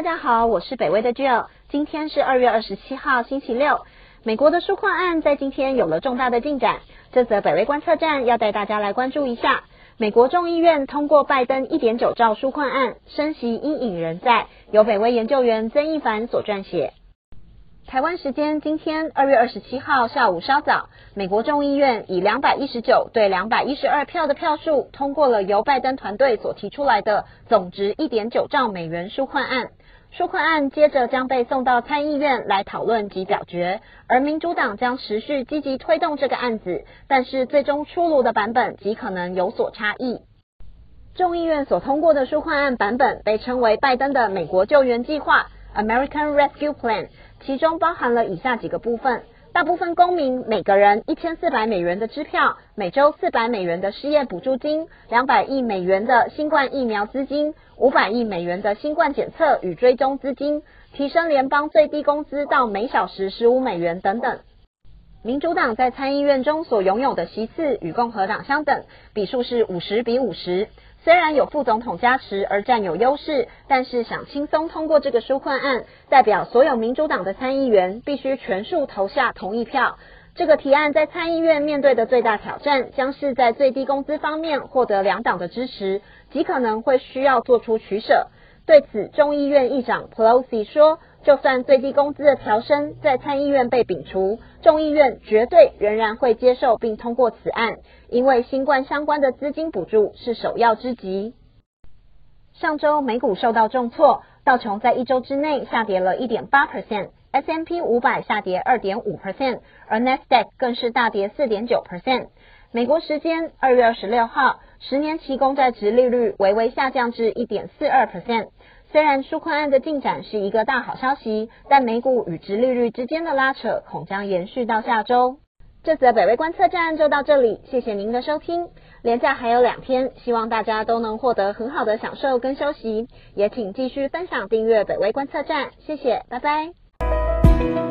大家好，我是北威的 Jill。今天是二月二十七号，星期六。美国的纾困案在今天有了重大的进展，这则北威观测站要带大家来关注一下。美国众议院通过拜登一点九兆纾困案，升息阴影仍在。由北威研究员曾一凡所撰写。台湾时间今天二月二十七号下午稍早，美国众议院以两百一十九对两百一十二票的票数，通过了由拜登团队所提出来的总值一点九兆美元纾困案。纾困案接着将被送到参议院来讨论及表决，而民主党将持续积极推动这个案子，但是最终出炉的版本极可能有所差异。众议院所通过的纾困案版本被称为拜登的美国救援计划 （American Rescue Plan）。其中包含了以下几个部分：大部分公民每个人一千四百美元的支票，每周四百美元的失业补助金，两百亿美元的新冠疫苗资金，五百亿美元的新冠检测与追踪资金，提升联邦最低工资到每小时十五美元等等。民主党在参议院中所拥有的席次与共和党相等，比数是五十比五十。虽然有副总统加持而占有优势，但是想轻松通过这个纾困案，代表所有民主党的参议员必须全数投下同意票。这个提案在参议院面对的最大挑战，将是在最低工资方面获得两党的支持，极可能会需要做出取舍。对此，众议院议长 Pelosi 说。就算最低工资的调升在参议院被摒除，众议院绝对仍然会接受并通过此案，因为新冠相关的资金补助是首要之急。上周美股受到重挫，道琼在一周之内下跌了一点八 percent，S M P 五百下跌二点五 percent，而 n e s d a q 更是大跌四点九 percent。美国时间二月二十六号，十年期公债值利率微微下降至一点四二 percent。虽然纾困案的进展是一个大好消息，但美股与殖利率之间的拉扯恐将延续到下周。这则北威观测站就到这里，谢谢您的收听。连假还有两天，希望大家都能获得很好的享受跟休息，也请继续分享订阅北威观测站，谢谢，拜拜。